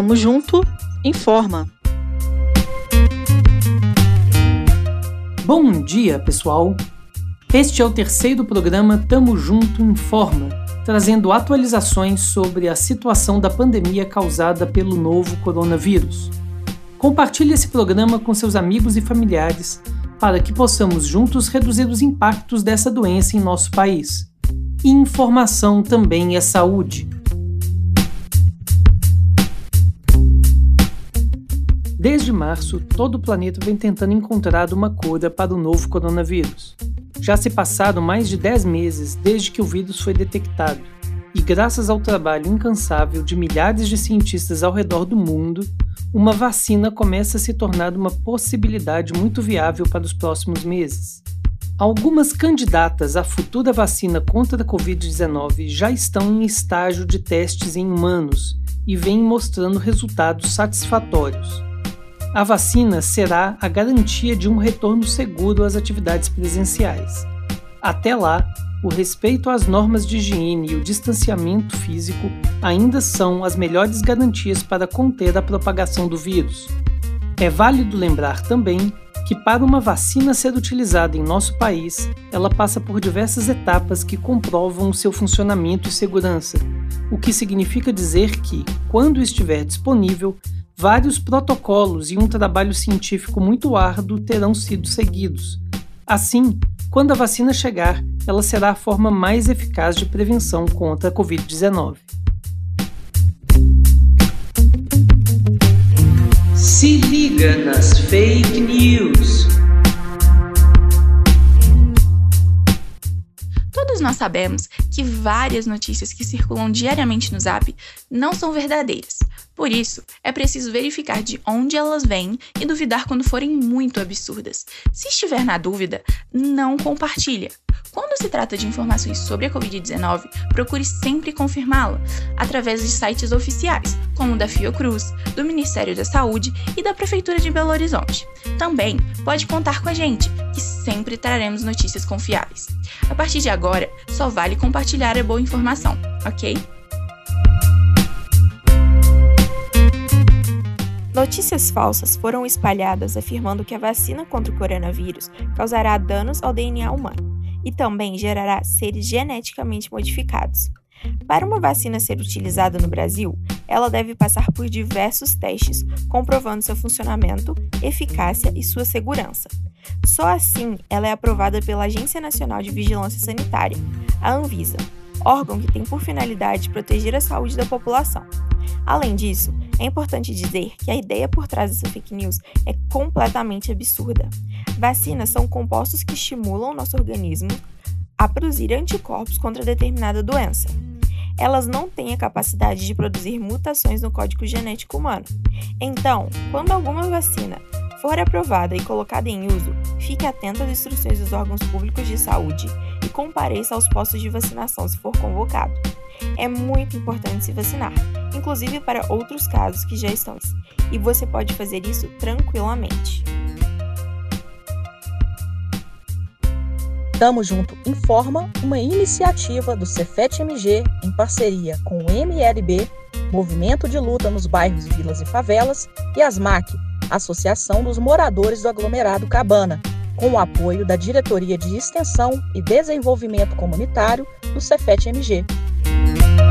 Tamo junto, informa. Bom dia, pessoal. Este é o terceiro programa Tamo Junto Informa, trazendo atualizações sobre a situação da pandemia causada pelo novo coronavírus. Compartilhe esse programa com seus amigos e familiares para que possamos juntos reduzir os impactos dessa doença em nosso país. Informação também é saúde. Desde março, todo o planeta vem tentando encontrar uma cura para o novo coronavírus. Já se passaram mais de 10 meses desde que o vírus foi detectado, e graças ao trabalho incansável de milhares de cientistas ao redor do mundo, uma vacina começa a se tornar uma possibilidade muito viável para os próximos meses. Algumas candidatas à futura vacina contra a Covid-19 já estão em estágio de testes em humanos e vêm mostrando resultados satisfatórios. A vacina será a garantia de um retorno seguro às atividades presenciais. Até lá, o respeito às normas de higiene e o distanciamento físico ainda são as melhores garantias para conter a propagação do vírus. É válido lembrar também que, para uma vacina ser utilizada em nosso país, ela passa por diversas etapas que comprovam o seu funcionamento e segurança, o que significa dizer que, quando estiver disponível, vários protocolos e um trabalho científico muito árduo terão sido seguidos. Assim, quando a vacina chegar, ela será a forma mais eficaz de prevenção contra a Covid-19. Se liga nas fake news. Todos nós sabemos que várias notícias que circulam diariamente no Zap não são verdadeiras. Por isso, é preciso verificar de onde elas vêm e duvidar quando forem muito absurdas. Se estiver na dúvida, não compartilha. Quando se trata de informações sobre a Covid-19, procure sempre confirmá-la através de sites oficiais, como o da Fiocruz, do Ministério da Saúde e da Prefeitura de Belo Horizonte. Também pode contar com a gente, que sempre traremos notícias confiáveis. A partir de agora, só vale compartilhar a boa informação, ok? Notícias falsas foram espalhadas afirmando que a vacina contra o coronavírus causará danos ao DNA humano e também gerará seres geneticamente modificados. Para uma vacina ser utilizada no Brasil, ela deve passar por diversos testes, comprovando seu funcionamento, eficácia e sua segurança. Só assim ela é aprovada pela Agência Nacional de Vigilância Sanitária, a Anvisa, órgão que tem por finalidade proteger a saúde da população. Além disso, é importante dizer que a ideia por trás dessa fake news é completamente absurda. Vacinas são compostos que estimulam nosso organismo a produzir anticorpos contra determinada doença. Elas não têm a capacidade de produzir mutações no código genético humano. Então, quando alguma vacina for aprovada e colocada em uso, fique atento às instruções dos órgãos públicos de saúde e compareça aos postos de vacinação se for convocado. É muito importante se vacinar, inclusive para outros casos que já estão, e você pode fazer isso tranquilamente. Tamo Junto Informa, uma iniciativa do Cefet-MG em parceria com o MLB, Movimento de Luta nos Bairros, Vilas e Favelas, e ASMAC, Associação dos Moradores do Aglomerado Cabana, com o apoio da Diretoria de Extensão e Desenvolvimento Comunitário do Cefet-MG. Música